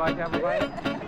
like everybody?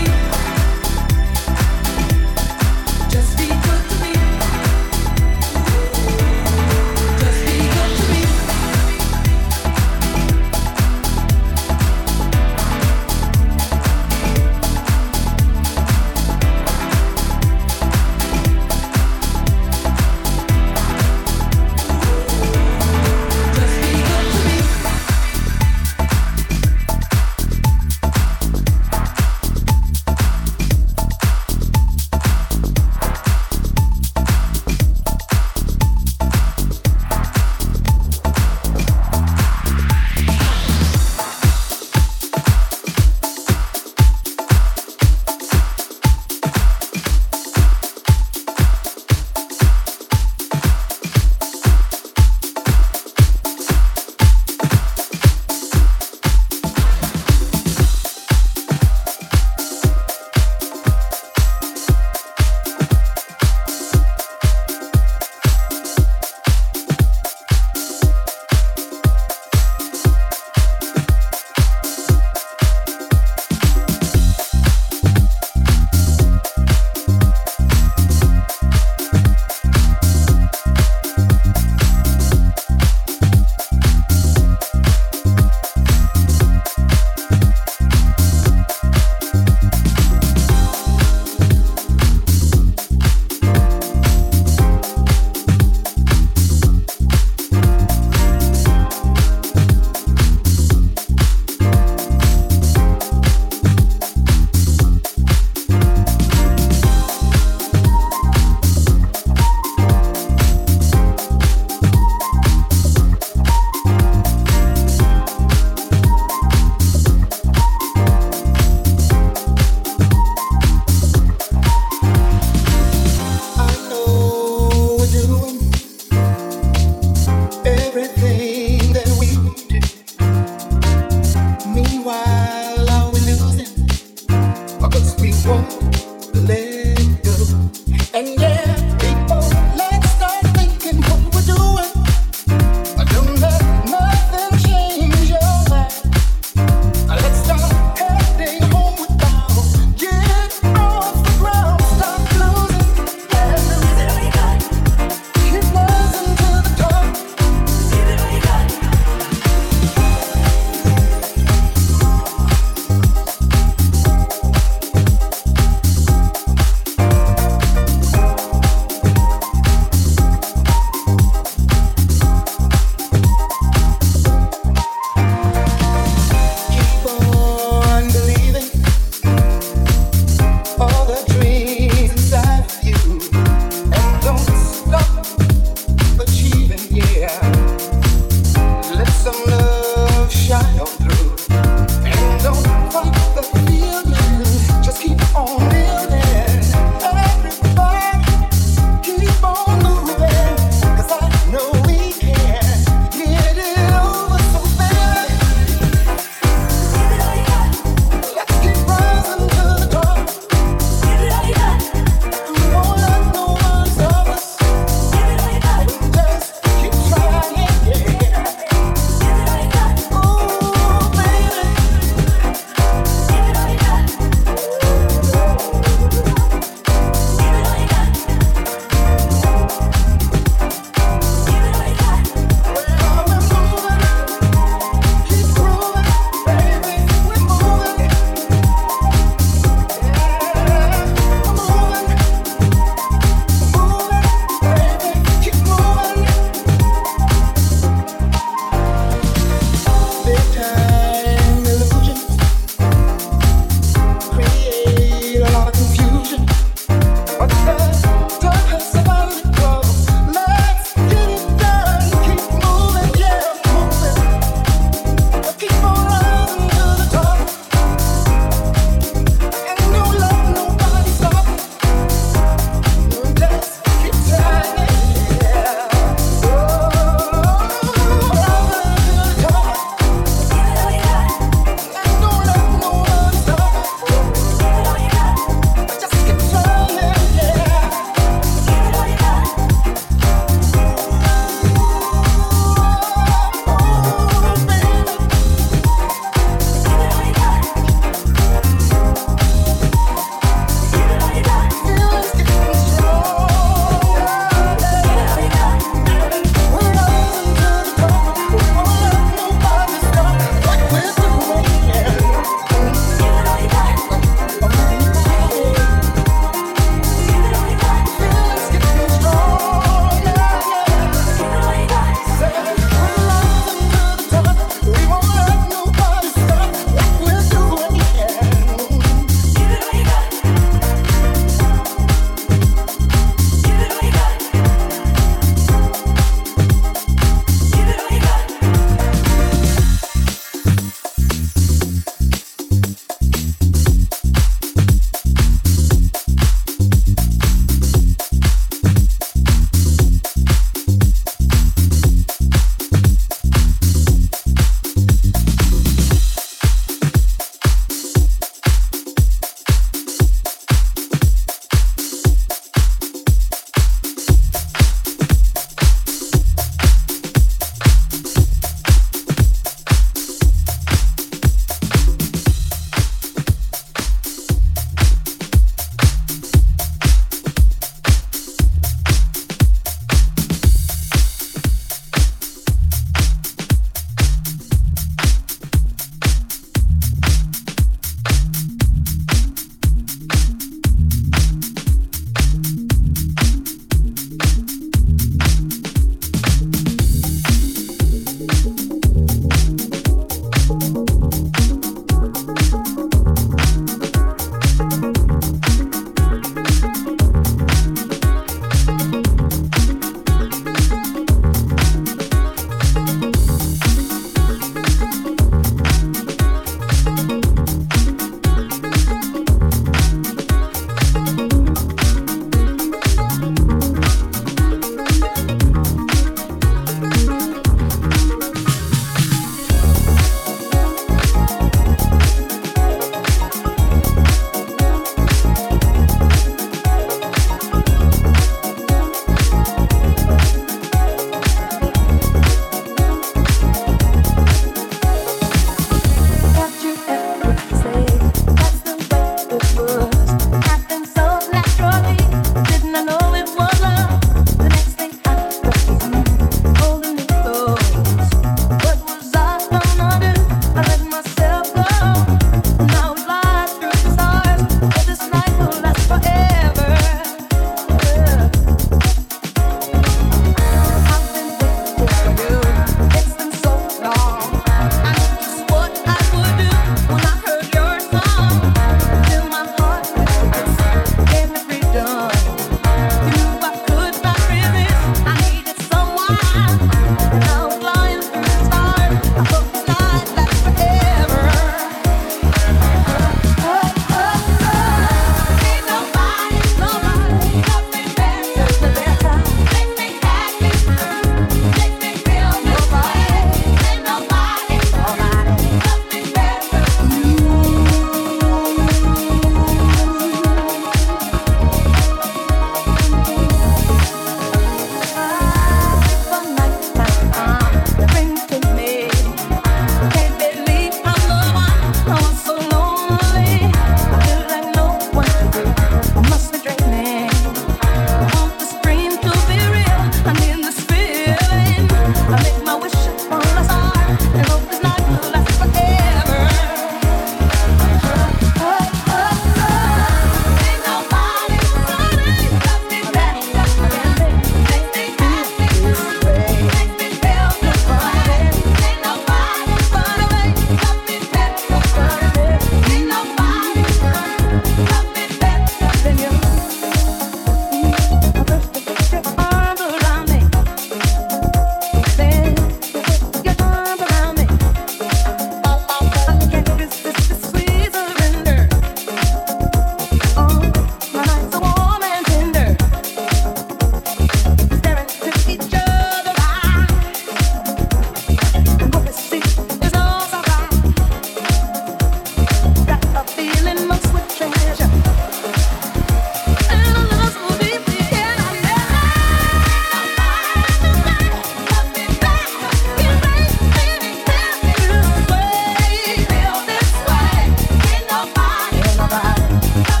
survive.